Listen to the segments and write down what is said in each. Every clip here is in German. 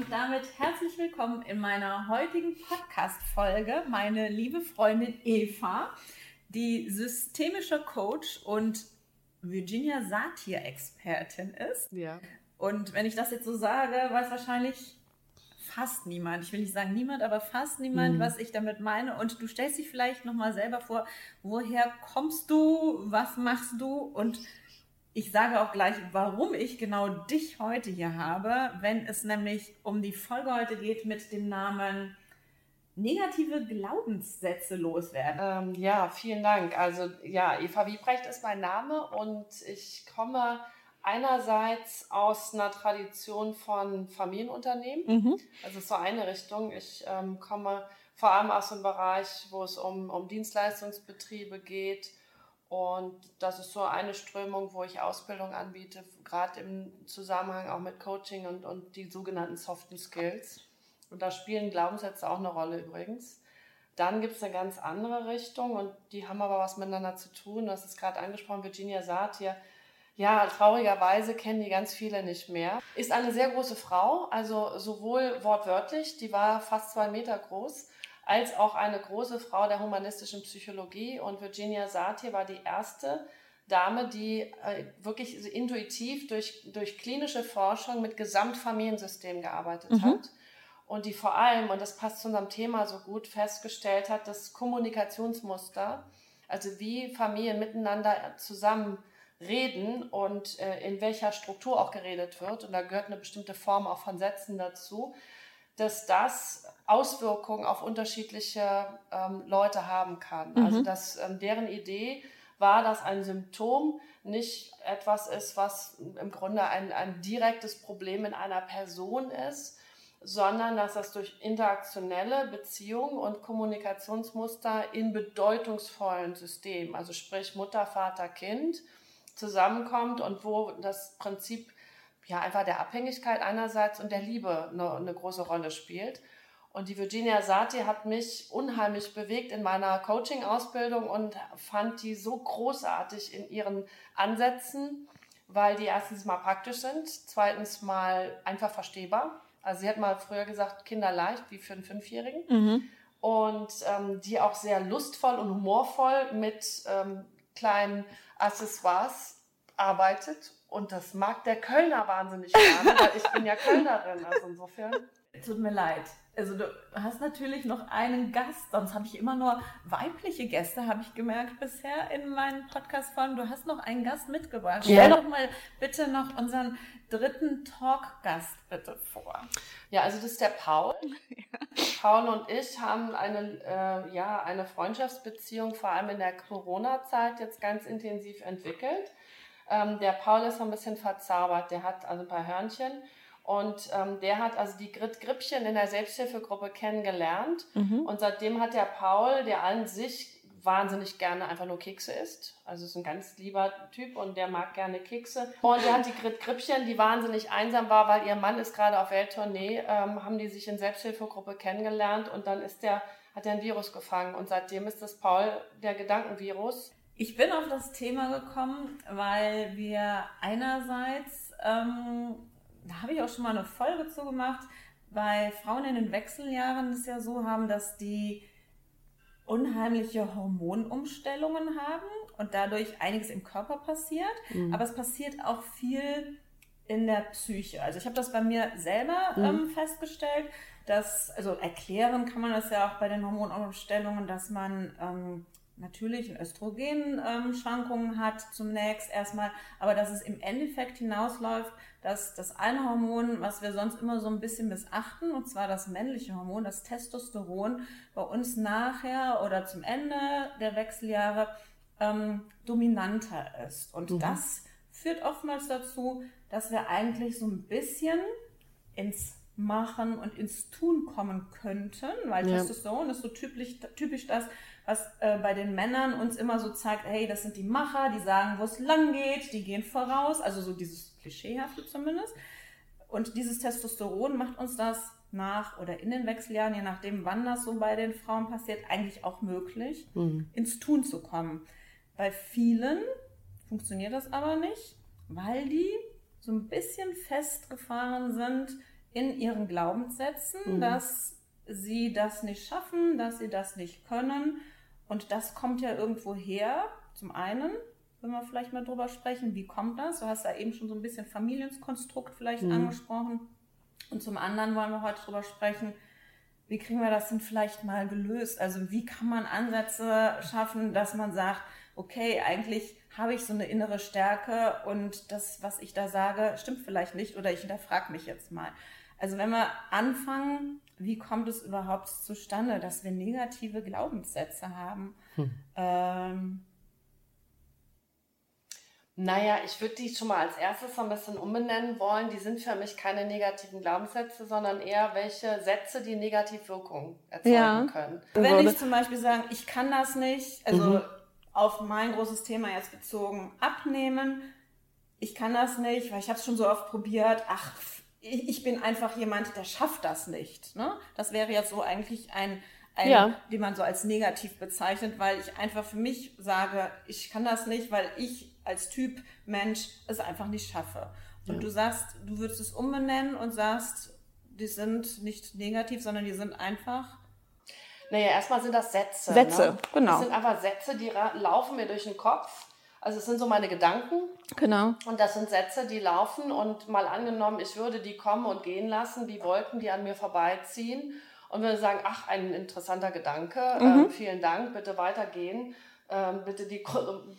Und damit herzlich willkommen in meiner heutigen Podcast-Folge, meine liebe Freundin Eva, die systemischer Coach und Virginia Satir-Expertin ist. Ja. Und wenn ich das jetzt so sage, weiß wahrscheinlich fast niemand, ich will nicht sagen niemand, aber fast niemand, mhm. was ich damit meine. Und du stellst dich vielleicht nochmal selber vor, woher kommst du, was machst du und ich sage auch gleich, warum ich genau dich heute hier habe, wenn es nämlich um die Folge heute geht mit dem Namen negative Glaubenssätze loswerden. Ähm, ja, vielen Dank. Also ja, Eva Wiebrecht ist mein Name und ich komme einerseits aus einer Tradition von Familienunternehmen. Mhm. Also so eine Richtung. Ich ähm, komme vor allem aus einem Bereich, wo es um, um Dienstleistungsbetriebe geht und das ist so eine Strömung, wo ich Ausbildung anbiete, gerade im Zusammenhang auch mit Coaching und, und die sogenannten Soften Skills. Und da spielen Glaubenssätze auch eine Rolle übrigens. Dann gibt es eine ganz andere Richtung und die haben aber was miteinander zu tun. Das ist gerade angesprochen, Virginia Satir. Ja, traurigerweise kennen die ganz viele nicht mehr. Ist eine sehr große Frau, also sowohl wortwörtlich, die war fast zwei Meter groß, als auch eine große Frau der humanistischen Psychologie. Und Virginia Satir war die erste Dame, die äh, wirklich intuitiv durch, durch klinische Forschung mit Gesamtfamiliensystemen gearbeitet mhm. hat. Und die vor allem, und das passt zu unserem Thema so gut, festgestellt hat, dass Kommunikationsmuster, also wie Familien miteinander zusammen reden und äh, in welcher Struktur auch geredet wird, und da gehört eine bestimmte Form auch von Sätzen dazu, dass das Auswirkungen auf unterschiedliche ähm, Leute haben kann. Mhm. Also dass ähm, deren Idee war, dass ein Symptom nicht etwas ist, was im Grunde ein, ein direktes Problem in einer Person ist, sondern dass das durch interaktionelle Beziehungen und Kommunikationsmuster in bedeutungsvollen Systemen, also sprich Mutter, Vater, Kind, zusammenkommt und wo das Prinzip ja einfach der Abhängigkeit einerseits und der Liebe eine, eine große Rolle spielt. Und die Virginia Sati hat mich unheimlich bewegt in meiner Coaching-Ausbildung und fand die so großartig in ihren Ansätzen, weil die erstens mal praktisch sind, zweitens mal einfach verstehbar. Also sie hat mal früher gesagt, kinderleicht, wie für einen Fünfjährigen. Mhm. Und ähm, die auch sehr lustvoll und humorvoll mit ähm, kleinen Accessoires arbeitet. Und das mag der Kölner wahnsinnig gerne, weil ich bin ja Kölnerin. Also insofern. Tut mir leid. Also du hast natürlich noch einen Gast, sonst habe ich immer nur weibliche Gäste, habe ich gemerkt bisher in meinen Podcast-Folgen. Du hast noch einen Gast mitgebracht. Ja. Stell doch mal bitte noch unseren dritten Talk-Gast bitte vor. Ja, also das ist der Paul. Ja. Paul und ich haben eine, äh, ja, eine Freundschaftsbeziehung vor allem in der Corona-Zeit jetzt ganz intensiv entwickelt. Ähm, der Paul ist so ein bisschen verzaubert. Der hat also ein paar Hörnchen und ähm, der hat also die Grit Grippchen in der Selbsthilfegruppe kennengelernt. Mhm. Und seitdem hat der Paul, der an sich wahnsinnig gerne einfach nur Kekse isst. Also ist ein ganz lieber Typ und der mag gerne Kekse. Und der hat die Grit Grippchen, die wahnsinnig einsam war, weil ihr Mann ist gerade auf Welttournee, ähm, haben die sich in Selbsthilfegruppe kennengelernt und dann ist der, hat er ein Virus gefangen. Und seitdem ist das Paul der Gedankenvirus. Ich bin auf das Thema gekommen, weil wir einerseits ähm, da habe ich auch schon mal eine Folge zu gemacht. Bei Frauen in den Wechseljahren ist ja so haben, dass die unheimliche Hormonumstellungen haben und dadurch einiges im Körper passiert. Mhm. Aber es passiert auch viel in der Psyche. Also ich habe das bei mir selber mhm. ähm, festgestellt, dass, also erklären kann man das ja auch bei den Hormonumstellungen, dass man ähm, natürlich Östrogenschwankungen ähm, hat zunächst erstmal, aber dass es im Endeffekt hinausläuft, dass das eine Hormon, was wir sonst immer so ein bisschen missachten, und zwar das männliche Hormon, das Testosteron, bei uns nachher oder zum Ende der Wechseljahre ähm, dominanter ist. Und mhm. das führt oftmals dazu, dass wir eigentlich so ein bisschen ins machen und ins Tun kommen könnten, weil ja. Testosteron ist so typisch, typisch das, was äh, bei den Männern uns immer so zeigt, hey, das sind die Macher, die sagen, wo es lang geht, die gehen voraus, also so dieses Klischeehafte zumindest. Und dieses Testosteron macht uns das nach oder in den Wechseljahren, je nachdem, wann das so bei den Frauen passiert, eigentlich auch möglich, mhm. ins Tun zu kommen. Bei vielen funktioniert das aber nicht, weil die so ein bisschen festgefahren sind in ihren Glaubenssätzen, mhm. dass sie das nicht schaffen, dass sie das nicht können. Und das kommt ja irgendwo her. Zum einen, wenn wir vielleicht mal drüber sprechen, wie kommt das? Du hast ja eben schon so ein bisschen Familienkonstrukt vielleicht mhm. angesprochen. Und zum anderen wollen wir heute drüber sprechen, wie kriegen wir das denn vielleicht mal gelöst? Also wie kann man Ansätze schaffen, dass man sagt, okay, eigentlich habe ich so eine innere Stärke und das, was ich da sage, stimmt vielleicht nicht oder ich hinterfrage mich jetzt mal. Also wenn wir anfangen, wie kommt es überhaupt zustande, dass wir negative Glaubenssätze haben? Hm. Ähm, naja, ich würde die schon mal als erstes so ein bisschen umbenennen wollen. Die sind für mich keine negativen Glaubenssätze, sondern eher welche Sätze, die Negativwirkungen erzeugen ja. können. Wenn ich zum Beispiel sage, ich kann das nicht, also mhm. auf mein großes Thema jetzt bezogen, abnehmen, ich kann das nicht, weil ich habe es schon so oft probiert, ach, ich bin einfach jemand, der schafft das nicht. Ne? Das wäre jetzt so eigentlich ein, ein ja. den man so als negativ bezeichnet, weil ich einfach für mich sage, ich kann das nicht, weil ich als Typ Mensch es einfach nicht schaffe. Und ja. du sagst, du würdest es umbenennen und sagst, die sind nicht negativ, sondern die sind einfach. Naja, erstmal sind das Sätze. Sätze, ne? genau. Das sind einfach Sätze, die laufen mir durch den Kopf also es sind so meine Gedanken. Genau. Und das sind Sätze, die laufen und mal angenommen, ich würde die kommen und gehen lassen, wie Wolken, die an mir vorbeiziehen und würde sagen, ach, ein interessanter Gedanke, mhm. ähm, vielen Dank, bitte weitergehen. Ähm, bitte die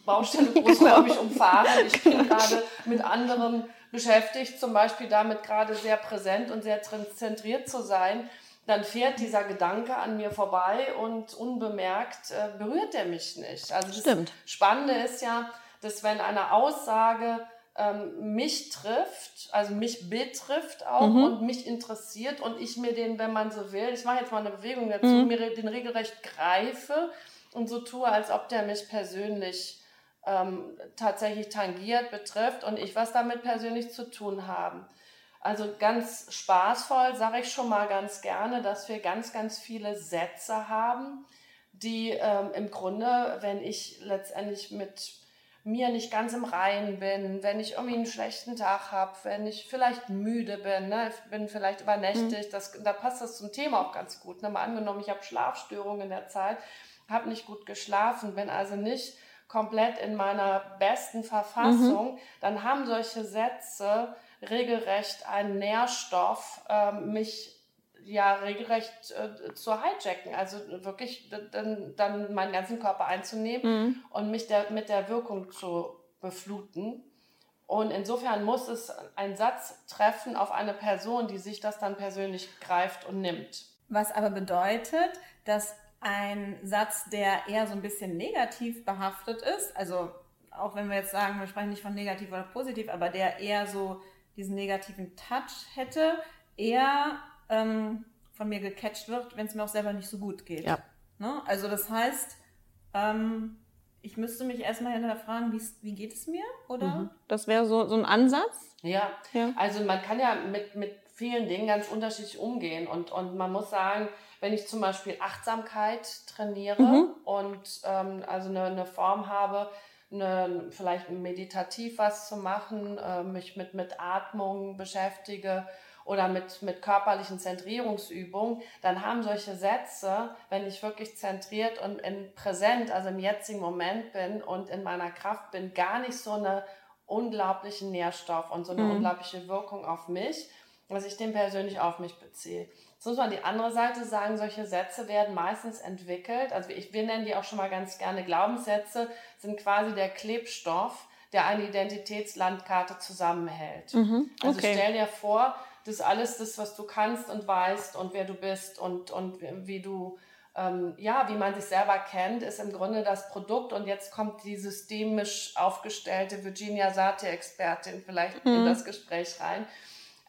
Baustelle großräumig genau. umfahren. Ich bin gerade mit anderen beschäftigt, zum Beispiel damit gerade sehr präsent und sehr zentriert zu sein dann fährt dieser Gedanke an mir vorbei und unbemerkt äh, berührt er mich nicht. Also das Stimmt. Spannende ist ja, dass wenn eine Aussage ähm, mich trifft, also mich betrifft auch mhm. und mich interessiert und ich mir den, wenn man so will, ich mache jetzt mal eine Bewegung dazu, mhm. mir den regelrecht greife und so tue, als ob der mich persönlich ähm, tatsächlich tangiert, betrifft und ich was damit persönlich zu tun habe. Also ganz spaßvoll sage ich schon mal ganz gerne, dass wir ganz, ganz viele Sätze haben, die ähm, im Grunde, wenn ich letztendlich mit mir nicht ganz im Reinen bin, wenn ich irgendwie einen schlechten Tag habe, wenn ich vielleicht müde bin, ne, ich bin vielleicht übernächtig, mhm. das, da passt das zum Thema auch ganz gut. Ne? Mal angenommen, ich habe Schlafstörungen in der Zeit, habe nicht gut geschlafen, bin also nicht komplett in meiner besten Verfassung, mhm. dann haben solche Sätze regelrecht ein Nährstoff, äh, mich ja regelrecht äh, zu hijacken, also wirklich dann, dann meinen ganzen Körper einzunehmen mhm. und mich der, mit der Wirkung zu befluten. Und insofern muss es ein Satz treffen auf eine Person, die sich das dann persönlich greift und nimmt. Was aber bedeutet, dass ein Satz, der eher so ein bisschen negativ behaftet ist, also auch wenn wir jetzt sagen, wir sprechen nicht von negativ oder positiv, aber der eher so diesen negativen Touch hätte, eher ähm, von mir gecatcht wird, wenn es mir auch selber nicht so gut geht. Ja. Ne? Also das heißt, ähm, ich müsste mich erstmal hinterfragen, wie geht es mir, oder? Mhm. Das wäre so, so ein Ansatz? Ja. ja, also man kann ja mit, mit vielen Dingen ganz unterschiedlich umgehen und, und man muss sagen, wenn ich zum Beispiel Achtsamkeit trainiere mhm. und ähm, also eine, eine Form habe, eine, vielleicht meditativ was zu machen, äh, mich mit, mit Atmung beschäftige oder mit, mit körperlichen Zentrierungsübungen, dann haben solche Sätze, wenn ich wirklich zentriert und in präsent, also im jetzigen Moment bin und in meiner Kraft bin, gar nicht so eine unglaublichen Nährstoff und so eine mhm. unglaubliche Wirkung auf mich, dass ich den persönlich auf mich beziehe. Jetzt muss man die andere Seite sagen, solche Sätze werden meistens entwickelt. Also ich, wir nennen die auch schon mal ganz gerne Glaubenssätze, sind quasi der Klebstoff, der eine Identitätslandkarte zusammenhält. Mhm, okay. Also stell dir vor, das alles das, was du kannst und weißt und wer du bist und, und wie du, ähm, ja, wie man sich selber kennt, ist im Grunde das Produkt. Und jetzt kommt die systemisch aufgestellte Virginia Satir-Expertin vielleicht mhm. in das Gespräch rein.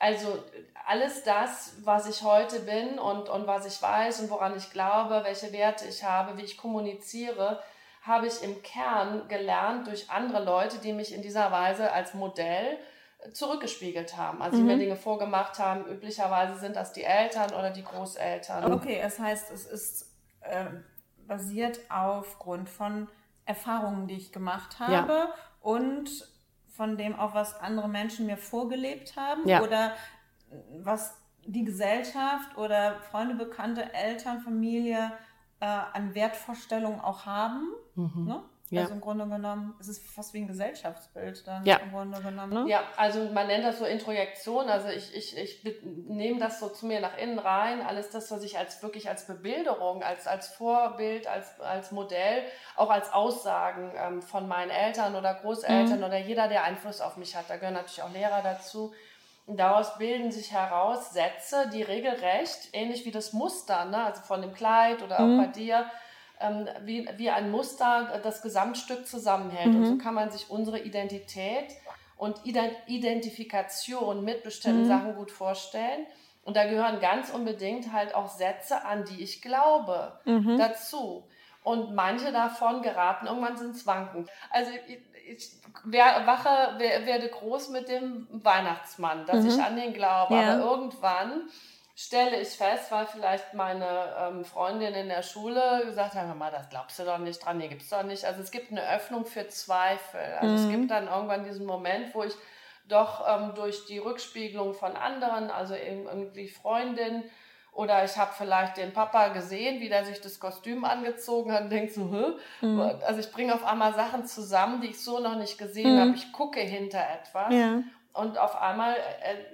Also alles das, was ich heute bin und, und was ich weiß und woran ich glaube, welche Werte ich habe, wie ich kommuniziere, habe ich im Kern gelernt durch andere Leute, die mich in dieser Weise als Modell zurückgespiegelt haben. Also die mir mhm. Dinge vorgemacht haben. Üblicherweise sind das die Eltern oder die Großeltern. Okay, das heißt, es ist äh, basiert aufgrund von Erfahrungen, die ich gemacht habe ja. und von dem auch, was andere Menschen mir vorgelebt haben ja. oder was die Gesellschaft oder Freunde, Bekannte, Eltern, Familie äh, an Wertvorstellungen auch haben. Mhm. Ne? Ja. Also im Grunde genommen, es ist fast wie ein Gesellschaftsbild dann ja. im Grunde genommen. Ne? Ja, also man nennt das so Introjektion. Also ich, ich, ich nehme das so zu mir nach innen rein. Alles das, was ich als wirklich als Bebilderung, als, als Vorbild, als, als Modell, auch als Aussagen ähm, von meinen Eltern oder Großeltern mhm. oder jeder, der Einfluss auf mich hat. Da gehören natürlich auch Lehrer dazu. Und daraus bilden sich heraus Sätze, die regelrecht, ähnlich wie das Muster, ne? also von dem Kleid oder mhm. auch bei dir, ähm, wie, wie ein Muster das Gesamtstück zusammenhält. Mhm. Und so kann man sich unsere Identität und Identifikation mit bestimmten mhm. Sachen gut vorstellen. Und da gehören ganz unbedingt halt auch Sätze an, die ich glaube, mhm. dazu. Und manche davon geraten irgendwann ins Wanken. Also ich, ich wache, werde groß mit dem Weihnachtsmann, dass mhm. ich an den glaube. Ja. Aber irgendwann stelle ich fest, weil vielleicht meine ähm, Freundin in der Schule gesagt hat, Mama, das glaubst du doch nicht dran, nee, gibt's doch nicht. Also es gibt eine Öffnung für Zweifel. Also mhm. es gibt dann irgendwann diesen Moment, wo ich doch ähm, durch die Rückspiegelung von anderen, also irgendwie Freundin oder ich habe vielleicht den Papa gesehen, wie der sich das Kostüm angezogen hat und denke so, Hä? Mhm. also ich bringe auf einmal Sachen zusammen, die ich so noch nicht gesehen mhm. habe. Ich gucke hinter etwas ja und auf einmal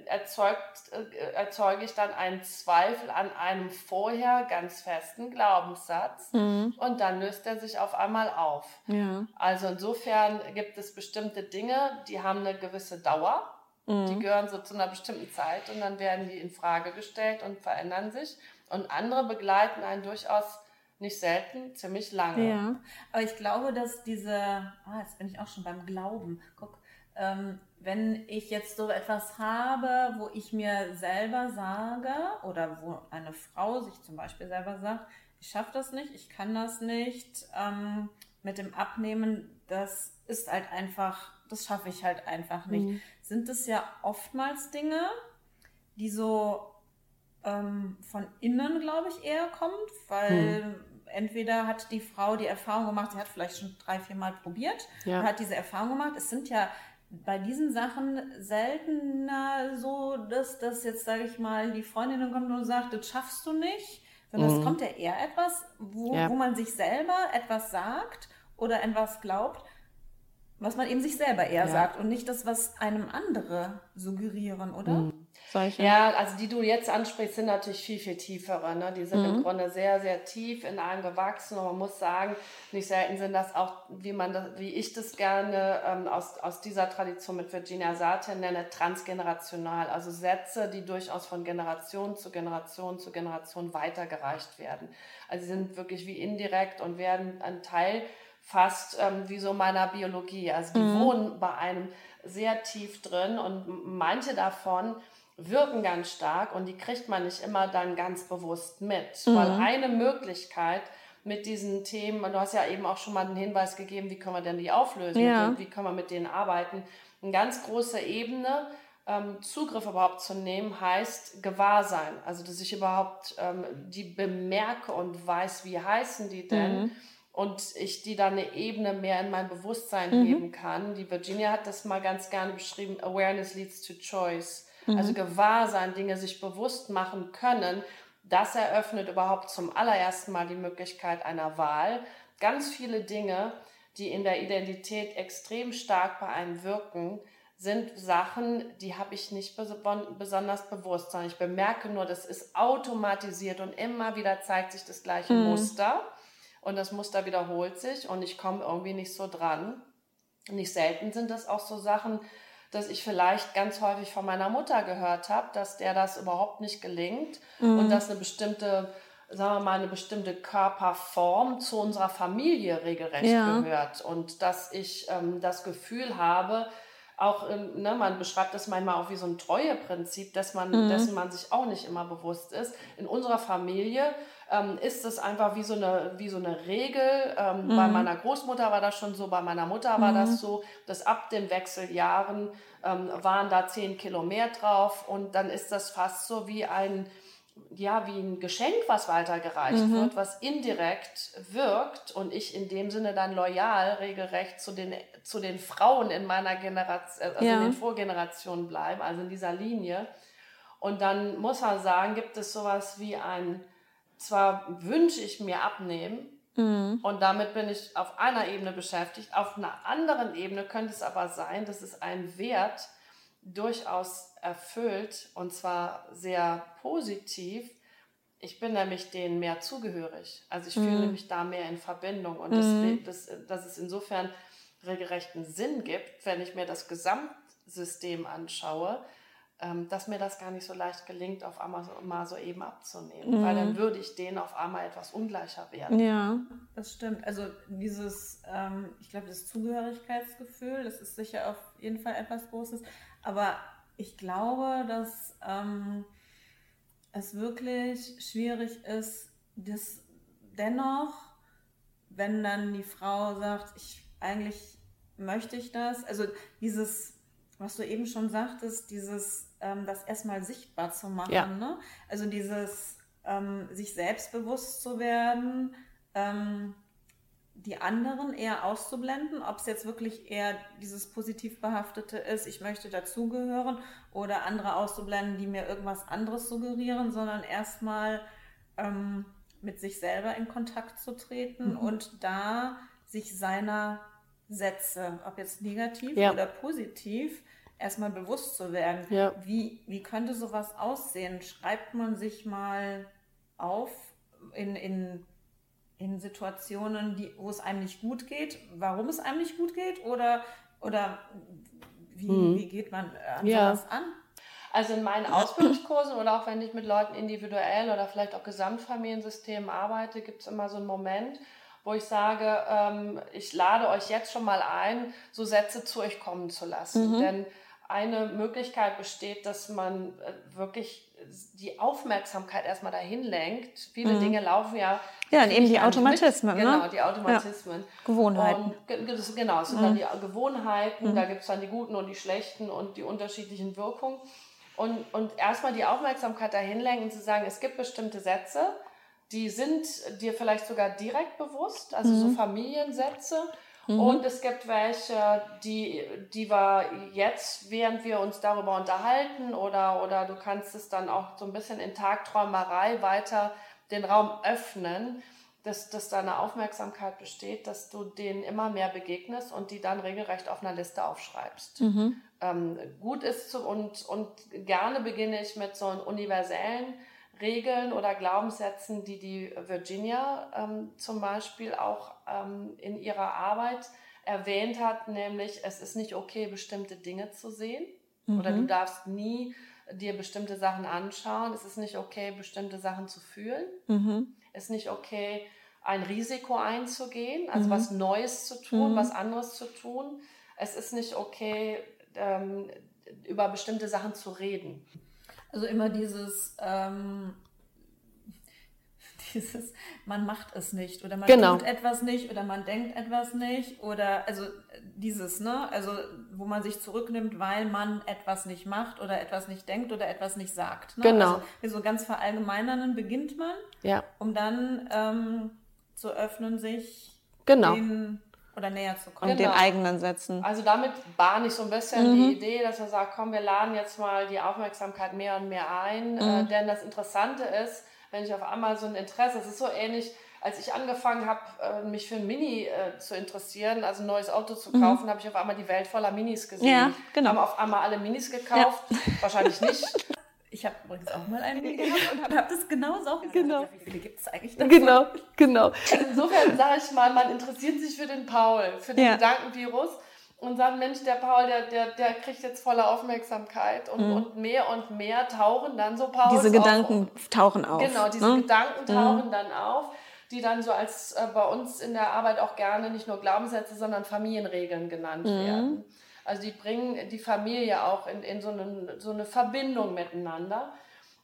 erzeugt, äh, erzeuge ich dann einen Zweifel an einem vorher ganz festen Glaubenssatz mhm. und dann löst er sich auf einmal auf. Ja. Also insofern gibt es bestimmte Dinge, die haben eine gewisse Dauer, mhm. die gehören so zu einer bestimmten Zeit und dann werden die in Frage gestellt und verändern sich und andere begleiten einen durchaus nicht selten ziemlich lange. Ja, aber ich glaube, dass diese, ah, jetzt bin ich auch schon beim Glauben. Guck, ähm, wenn ich jetzt so etwas habe, wo ich mir selber sage oder wo eine Frau sich zum Beispiel selber sagt, ich schaffe das nicht, ich kann das nicht, ähm, mit dem Abnehmen, das ist halt einfach, das schaffe ich halt einfach nicht. Mhm. Sind es ja oftmals Dinge, die so ähm, von innen, glaube ich, eher kommt, weil mhm. entweder hat die Frau die Erfahrung gemacht, sie hat vielleicht schon drei, vier Mal probiert ja. und hat diese Erfahrung gemacht. Es sind ja bei diesen Sachen seltener so, dass das jetzt, sage ich mal, die Freundin kommt und sagt, das schaffst du nicht, sondern mhm. es kommt ja eher etwas, wo, ja. wo man sich selber etwas sagt oder etwas glaubt, was man eben sich selber eher ja. sagt und nicht das, was einem andere suggerieren, oder? Mhm. Solche. Ja, also die du jetzt ansprichst, sind natürlich viel, viel tiefere. Ne? Die sind mhm. im Grunde sehr, sehr tief in einem gewachsen. Und man muss sagen, nicht selten sind das auch, wie man das, wie ich das gerne ähm, aus, aus dieser Tradition mit Virginia Satir nenne, transgenerational. Also Sätze, die durchaus von Generation zu Generation zu Generation weitergereicht werden. Also sie sind wirklich wie indirekt und werden ein Teil fast ähm, wie so meiner Biologie. Also die mhm. wohnen bei einem sehr tief drin und manche davon wirken ganz stark und die kriegt man nicht immer dann ganz bewusst mit. Mhm. Weil eine Möglichkeit mit diesen Themen, du hast ja eben auch schon mal einen Hinweis gegeben, wie können wir denn die auflösen ja. und wie können wir mit denen arbeiten. Eine ganz große Ebene, ähm, Zugriff überhaupt zu nehmen, heißt Gewahrsein. Also, dass ich überhaupt ähm, die bemerke und weiß, wie heißen die denn. Mhm. Und ich die dann eine Ebene mehr in mein Bewusstsein mhm. heben kann. Die Virginia hat das mal ganz gerne beschrieben, Awareness leads to choice. Also mhm. Also Gewahrsein, Dinge sich bewusst machen können, das eröffnet überhaupt zum allerersten Mal die Möglichkeit einer Wahl. Ganz viele Dinge, die in der Identität extrem stark bei einem wirken, sind Sachen, die habe ich nicht besonders bewusst, sondern ich bemerke nur, das ist automatisiert und immer wieder zeigt sich das gleiche mhm. Muster und das Muster wiederholt sich und ich komme irgendwie nicht so dran. Nicht selten sind das auch so Sachen, dass ich vielleicht ganz häufig von meiner Mutter gehört habe, dass der das überhaupt nicht gelingt mhm. und dass eine bestimmte, sagen wir mal, eine bestimmte Körperform zu unserer Familie regelrecht ja. gehört und dass ich ähm, das Gefühl habe, auch, ähm, ne, man beschreibt das manchmal auch wie so ein Treueprinzip, dass man, mhm. dessen man sich auch nicht immer bewusst ist. In unserer Familie ähm, ist es einfach wie so eine, wie so eine Regel. Ähm, mhm. Bei meiner Großmutter war das schon so, bei meiner Mutter war mhm. das so, dass ab den Wechseljahren ähm, waren da zehn Kilo mehr drauf und dann ist das fast so wie ein ja, wie ein Geschenk, was weitergereicht mhm. wird, was indirekt wirkt und ich in dem Sinne dann loyal regelrecht zu den, zu den Frauen in meiner Generation, also ja. in den Vorgenerationen bleiben, also in dieser Linie. Und dann muss man sagen, gibt es sowas wie ein, zwar wünsche ich mir abnehmen, mhm. und damit bin ich auf einer Ebene beschäftigt, auf einer anderen Ebene könnte es aber sein, dass es ein Wert durchaus erfüllt und zwar sehr positiv. Ich bin nämlich denen mehr zugehörig. Also ich mhm. fühle mich da mehr in Verbindung und mhm. das, das, dass es insofern regelrechten Sinn gibt, wenn ich mir das Gesamtsystem anschaue, dass mir das gar nicht so leicht gelingt, auf einmal so, mal so eben abzunehmen, mhm. weil dann würde ich denen auf einmal etwas ungleicher werden. Ja, das stimmt. Also dieses, ähm, ich glaube, das Zugehörigkeitsgefühl, das ist sicher auf jeden Fall etwas Großes, aber ich glaube, dass ähm, es wirklich schwierig ist, das dennoch, wenn dann die Frau sagt, ich eigentlich möchte ich das, also dieses, was du eben schon sagtest, dieses, ähm, das erstmal sichtbar zu machen, ja. ne? also dieses ähm, sich selbstbewusst zu werden, ähm, die anderen eher auszublenden, ob es jetzt wirklich eher dieses positiv behaftete ist, ich möchte dazugehören, oder andere auszublenden, die mir irgendwas anderes suggerieren, sondern erstmal ähm, mit sich selber in Kontakt zu treten mhm. und da sich seiner Sätze, ob jetzt negativ ja. oder positiv, erstmal bewusst zu werden. Ja. Wie, wie könnte sowas aussehen? Schreibt man sich mal auf in, in in Situationen, die, wo es einem nicht gut geht, warum es einem nicht gut geht oder, oder wie, mhm. wie geht man an ja. sowas an? Also in meinen Ausbildungskursen oder auch wenn ich mit Leuten individuell oder vielleicht auch Gesamtfamiliensystemen arbeite, gibt es immer so einen Moment, wo ich sage, ähm, ich lade euch jetzt schon mal ein, so Sätze zu euch kommen zu lassen. Mhm. Denn eine Möglichkeit besteht, dass man äh, wirklich die Aufmerksamkeit erstmal dahin lenkt. Viele mhm. Dinge laufen ja. Ja, und eben die Automatismen. Mit. Genau, die Automatismen. Ja. Gewohnheiten. Und, genau, es sind mhm. dann die Gewohnheiten, mhm. da gibt es dann die guten und die schlechten und die unterschiedlichen Wirkungen. Und, und erstmal die Aufmerksamkeit dahin lenken und zu sagen, es gibt bestimmte Sätze, die sind dir vielleicht sogar direkt bewusst, also so mhm. Familiensätze. Mhm. Und es gibt welche, die, die wir jetzt, während wir uns darüber unterhalten, oder, oder du kannst es dann auch so ein bisschen in Tagträumerei weiter den Raum öffnen, dass, dass deine Aufmerksamkeit besteht, dass du denen immer mehr begegnest und die dann regelrecht auf einer Liste aufschreibst. Mhm. Ähm, gut ist zu, und, und gerne beginne ich mit so einem universellen Regeln oder Glaubenssätzen, die die Virginia ähm, zum Beispiel auch ähm, in ihrer Arbeit erwähnt hat, nämlich es ist nicht okay, bestimmte Dinge zu sehen mhm. oder du darfst nie dir bestimmte Sachen anschauen. Es ist nicht okay, bestimmte Sachen zu fühlen. Mhm. Es ist nicht okay, ein Risiko einzugehen, also mhm. was Neues zu tun, mhm. was anderes zu tun. Es ist nicht okay, ähm, über bestimmte Sachen zu reden. Also immer dieses, ähm, dieses, man macht es nicht oder man genau. tut etwas nicht oder man denkt etwas nicht oder also dieses, ne, also wo man sich zurücknimmt, weil man etwas nicht macht oder etwas nicht denkt oder etwas nicht sagt. Ne? Genau. Also so ganz verallgemeinernden beginnt man, ja. um dann ähm, zu öffnen, sich genau. den oder näher zu kommen. Und genau. den eigenen Sätzen. Also damit bahne ich so ein bisschen mhm. die Idee, dass er sagt, komm, wir laden jetzt mal die Aufmerksamkeit mehr und mehr ein. Mhm. Äh, denn das Interessante ist, wenn ich auf einmal so ein Interesse, es ist so ähnlich, als ich angefangen habe, äh, mich für ein Mini äh, zu interessieren, also ein neues Auto zu mhm. kaufen, mhm. habe ich auf einmal die Welt voller Minis gesehen. Ja, genau. Haben auf einmal alle Minis gekauft, ja. wahrscheinlich nicht. Ich habe übrigens auch mal einen gehabt und habe das genauso auch gesagt. Genau. Wie viele gibt es eigentlich davon? Genau, genau. Insofern sage ich mal, man interessiert sich für den Paul, für den ja. Gedankenvirus und sagt, Mensch, der Paul, der, der, der kriegt jetzt volle Aufmerksamkeit und, mhm. und mehr und mehr tauchen dann so Paul Diese Gedanken auf. tauchen auf. Genau, diese ne? Gedanken tauchen mhm. dann auf, die dann so als äh, bei uns in der Arbeit auch gerne nicht nur Glaubenssätze, sondern Familienregeln genannt mhm. werden. Also die bringen die Familie auch in, in so, eine, so eine Verbindung miteinander.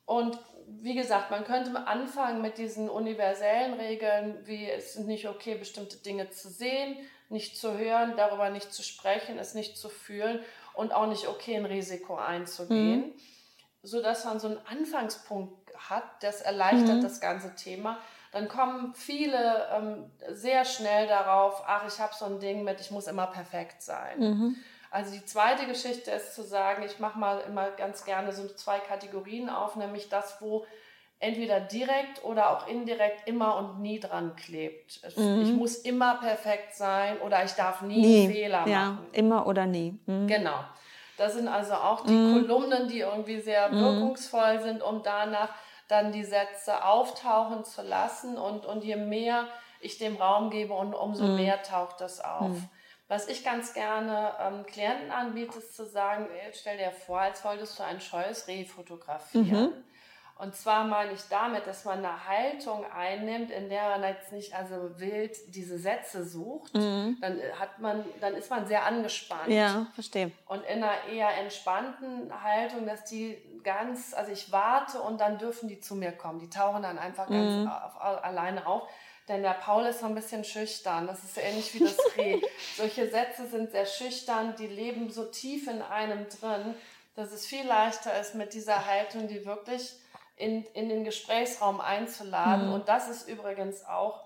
Und wie gesagt, man könnte anfangen mit diesen universellen Regeln, wie es ist nicht okay, bestimmte Dinge zu sehen, nicht zu hören, darüber nicht zu sprechen, es nicht zu fühlen und auch nicht okay, ein Risiko einzugehen. Mhm. Sodass man so einen Anfangspunkt hat, das erleichtert mhm. das ganze Thema. Dann kommen viele ähm, sehr schnell darauf, ach, ich habe so ein Ding mit, ich muss immer perfekt sein. Mhm. Also die zweite Geschichte ist zu sagen, ich mache mal immer ganz gerne so zwei Kategorien auf, nämlich das, wo entweder direkt oder auch indirekt immer und nie dran klebt. Mhm. Ich muss immer perfekt sein oder ich darf nie, nie. Fehler machen. Ja, immer oder nie. Mhm. Genau. Das sind also auch die mhm. Kolumnen, die irgendwie sehr mhm. wirkungsvoll sind, um danach dann die Sätze auftauchen zu lassen. Und, und je mehr ich dem Raum gebe, und umso mhm. mehr taucht das auf. Was ich ganz gerne ähm, Klienten anbiete, ist zu sagen, stell dir vor, als wolltest du ein scheues Reh fotografieren. Mhm. Und zwar meine ich damit, dass man eine Haltung einnimmt, in der man jetzt nicht also wild diese Sätze sucht, mhm. dann hat man, dann ist man sehr angespannt. Ja, verstehe. Und in einer eher entspannten Haltung, dass die ganz, also ich warte und dann dürfen die zu mir kommen. Die tauchen dann einfach ganz mhm. auf, auf, alleine auf. Denn der Paul ist so ein bisschen schüchtern. Das ist ähnlich wie das Reh. Solche Sätze sind sehr schüchtern, die leben so tief in einem drin, dass es viel leichter ist, mit dieser Haltung, die wirklich in, in den Gesprächsraum einzuladen. Mhm. Und das ist übrigens auch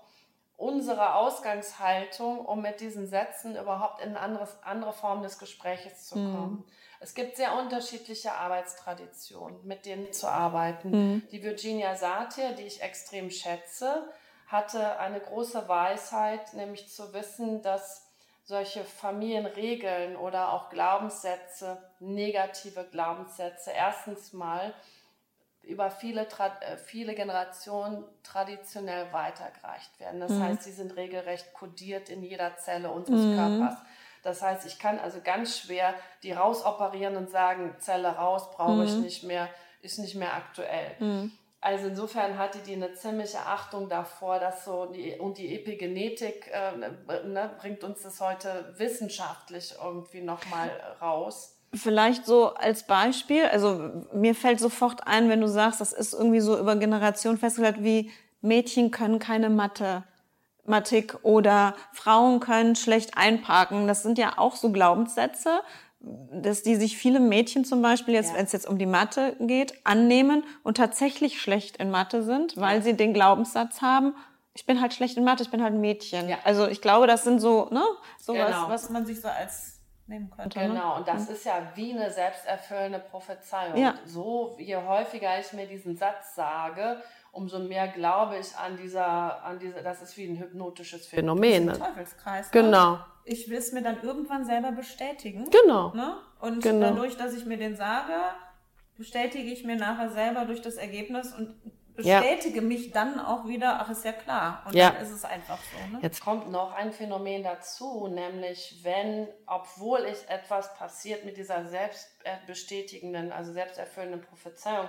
unsere Ausgangshaltung, um mit diesen Sätzen überhaupt in eine anderes, andere Form des Gespräches zu mhm. kommen. Mhm. Es gibt sehr unterschiedliche Arbeitstraditionen, mit denen zu arbeiten. Mhm. Die Virginia Satir, die ich extrem schätze, hatte eine große Weisheit, nämlich zu wissen, dass solche Familienregeln oder auch Glaubenssätze, negative Glaubenssätze, erstens mal über viele, äh, viele Generationen traditionell weitergereicht werden. Das mhm. heißt, sie sind regelrecht kodiert in jeder Zelle unseres mhm. Körpers. Das heißt, ich kann also ganz schwer die rausoperieren und sagen, Zelle raus, brauche mhm. ich nicht mehr, ist nicht mehr aktuell. Also insofern hatte die eine ziemliche Achtung davor, dass so die, und die Epigenetik äh, ne, bringt uns das heute wissenschaftlich irgendwie nochmal raus. Vielleicht so als Beispiel, also mir fällt sofort ein, wenn du sagst, das ist irgendwie so über Generationen festgelegt, wie Mädchen können keine Mathe, Mathematik oder Frauen können schlecht einparken. Das sind ja auch so Glaubenssätze, dass die sich viele Mädchen zum Beispiel jetzt, ja. wenn es jetzt um die Mathe geht, annehmen und tatsächlich schlecht in Mathe sind, weil ja. sie den Glaubenssatz haben, ich bin halt schlecht in Mathe, ich bin halt ein Mädchen. Ja. Also ich glaube, das sind so, ne, sowas, genau. was man sich so als nehmen könnte. Ne? Genau, und das mhm. ist ja wie eine selbsterfüllende Prophezeiung. Ja. So, je häufiger ich mir diesen Satz sage, umso mehr glaube ich an dieser, an dieser, das ist wie ein hypnotisches Phänomen. Das ist ein Teufelskreis. Ne? Genau. Ne? Ich will es mir dann irgendwann selber bestätigen. Genau. Ne? Und genau. dadurch, dass ich mir den sage, bestätige ich mir nachher selber durch das Ergebnis und bestätige ja. mich dann auch wieder, ach ist ja klar. Und ja. dann ist es einfach so. Ne? Jetzt kommt noch ein Phänomen dazu, nämlich wenn, obwohl ich etwas passiert mit dieser selbstbestätigenden, also selbsterfüllenden Prophezeiung,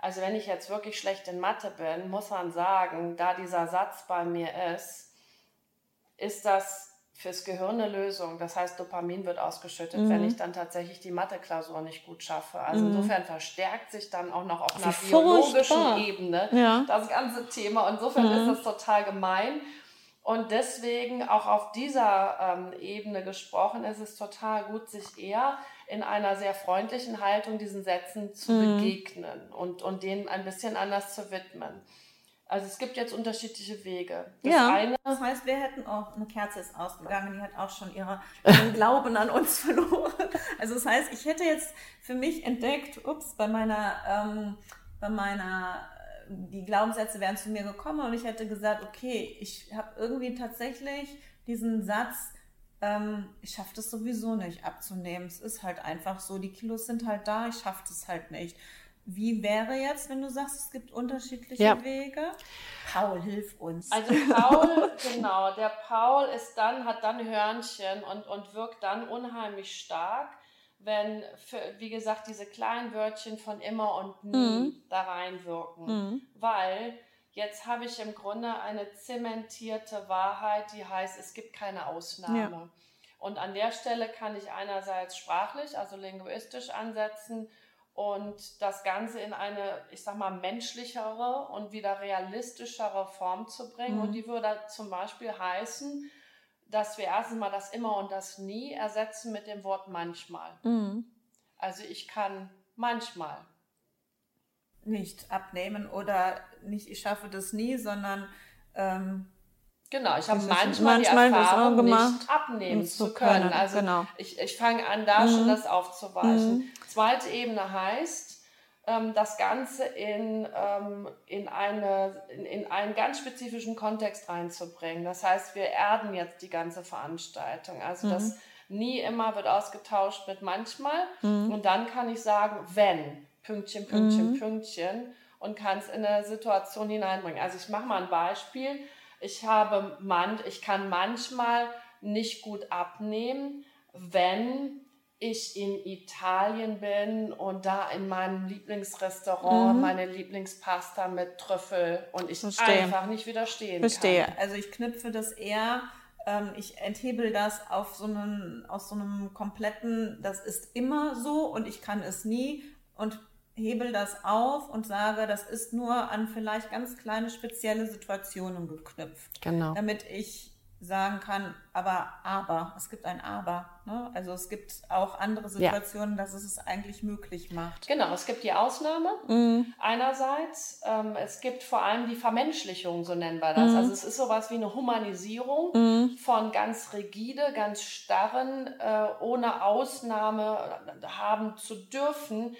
also wenn ich jetzt wirklich schlecht in Mathe bin, muss man sagen, da dieser Satz bei mir ist, ist das fürs Gehirn eine Lösung. Das heißt, Dopamin wird ausgeschüttet, mhm. wenn ich dann tatsächlich die Mathe-Klausur nicht gut schaffe. Also mhm. insofern verstärkt sich dann auch noch auf einer Wie biologischen furchtbar. Ebene ja. das ganze Thema. Insofern mhm. ist das total gemein. Und deswegen auch auf dieser ähm, Ebene gesprochen ist es total gut, sich eher in einer sehr freundlichen Haltung diesen Sätzen zu mhm. begegnen und, und denen ein bisschen anders zu widmen. Also es gibt jetzt unterschiedliche Wege. Das ja. Eine, das heißt, wir hätten auch, eine Kerze ist ausgegangen, die hat auch schon ihre, ihren Glauben an uns verloren. Also das heißt, ich hätte jetzt für mich entdeckt, ups, bei meiner, ähm, bei meiner, die Glaubenssätze wären zu mir gekommen und ich hätte gesagt, okay, ich habe irgendwie tatsächlich diesen Satz, ähm, ich schaffe das sowieso nicht abzunehmen. Es ist halt einfach so, die Kilos sind halt da, ich schaffe das halt nicht. Wie wäre jetzt, wenn du sagst, es gibt unterschiedliche ja. Wege? Paul, hilf uns. Also Paul, genau, der Paul ist dann, hat dann Hörnchen und, und wirkt dann unheimlich stark, wenn, für, wie gesagt, diese kleinen Wörtchen von immer und nie mhm. da reinwirken. Mhm. Weil jetzt habe ich im Grunde eine zementierte Wahrheit, die heißt, es gibt keine Ausnahme. Ja. Und an der Stelle kann ich einerseits sprachlich, also linguistisch ansetzen und das Ganze in eine, ich sag mal, menschlichere und wieder realistischere Form zu bringen. Mhm. Und die würde zum Beispiel heißen, dass wir erstens mal das immer und das nie ersetzen mit dem Wort manchmal. Mhm. Also ich kann manchmal nicht abnehmen oder nicht, ich schaffe das nie, sondern ähm, Genau, ich habe manchmal, manchmal die Erfahrung gemacht, nicht abnehmen zu können. können. Also genau. ich, ich fange an, da mhm. schon das aufzuweichen. Mhm. Zweite Ebene heißt, ähm, das Ganze in, ähm, in, eine, in, in einen ganz spezifischen Kontext reinzubringen. Das heißt, wir erden jetzt die ganze Veranstaltung. Also mhm. das nie immer wird ausgetauscht mit manchmal. Mhm. Und dann kann ich sagen, wenn, Pünktchen, Pünktchen, mhm. Pünktchen und kann es in eine Situation hineinbringen. Also ich mache mal ein Beispiel ich habe man, ich kann manchmal nicht gut abnehmen, wenn ich in Italien bin und da in meinem Lieblingsrestaurant mhm. meine Lieblingspasta mit Trüffel und ich Verstehe. einfach nicht widerstehen Verstehe. kann. Also ich knüpfe das eher, ähm, ich enthebel das auf so einen, aus so einem kompletten, das ist immer so und ich kann es nie und hebel das auf und sage, das ist nur an vielleicht ganz kleine spezielle Situationen geknüpft. Genau. Damit ich sagen kann, aber, aber, es gibt ein Aber. Ne? Also es gibt auch andere Situationen, ja. dass es es eigentlich möglich macht. Genau, es gibt die Ausnahme mhm. einerseits. Ähm, es gibt vor allem die Vermenschlichung, so nennen wir das. Mhm. Also es ist sowas wie eine Humanisierung mhm. von ganz rigide, ganz starren, äh, ohne Ausnahme haben zu dürfen,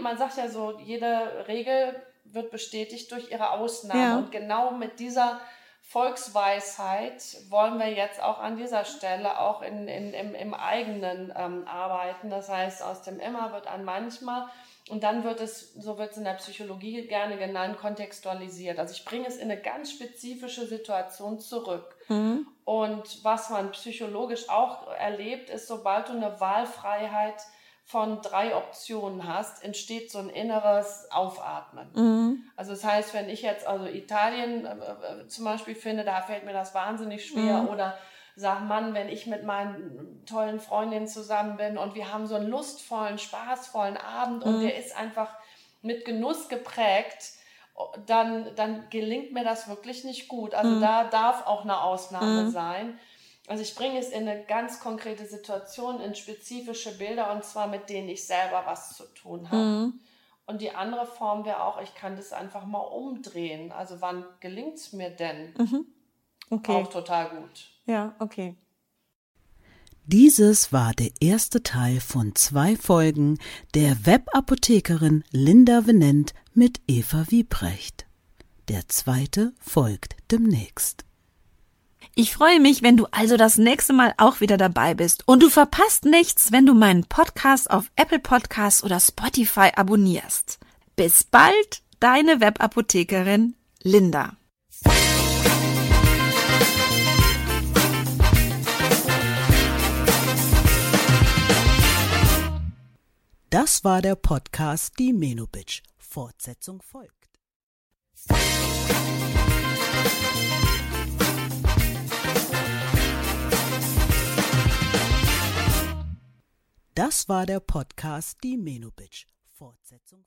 man sagt ja so, jede Regel wird bestätigt durch ihre Ausnahme. Ja. Und genau mit dieser Volksweisheit wollen wir jetzt auch an dieser Stelle auch in, in, im, im eigenen ähm, arbeiten. Das heißt, aus dem immer wird ein manchmal. Und dann wird es, so wird es in der Psychologie gerne genannt, kontextualisiert. Also ich bringe es in eine ganz spezifische Situation zurück. Mhm. Und was man psychologisch auch erlebt, ist, sobald du eine Wahlfreiheit von drei Optionen hast, entsteht so ein inneres Aufatmen. Mhm. Also das heißt, wenn ich jetzt also Italien äh, äh, zum Beispiel finde, da fällt mir das wahnsinnig schwer mhm. oder sag Mann, wenn ich mit meinen tollen Freundinnen zusammen bin und wir haben so einen lustvollen, spaßvollen Abend mhm. und der ist einfach mit Genuss geprägt, dann, dann gelingt mir das wirklich nicht gut. Also mhm. da darf auch eine Ausnahme mhm. sein. Also ich bringe es in eine ganz konkrete Situation, in spezifische Bilder und zwar mit denen ich selber was zu tun habe. Mhm. Und die andere Form wäre auch, ich kann das einfach mal umdrehen. Also wann gelingt es mir denn? Mhm. Okay. Auch total gut. Ja, okay. Dieses war der erste Teil von zwei Folgen der Webapothekerin Linda Venent mit Eva Wiebrecht. Der zweite folgt demnächst. Ich freue mich, wenn du also das nächste Mal auch wieder dabei bist und du verpasst nichts, wenn du meinen Podcast auf Apple Podcasts oder Spotify abonnierst. Bis bald, deine Webapothekerin Linda. Das war der Podcast Die Menobitch. Fortsetzung folgt. Das war der Podcast Die Menobitch. Fortsetzung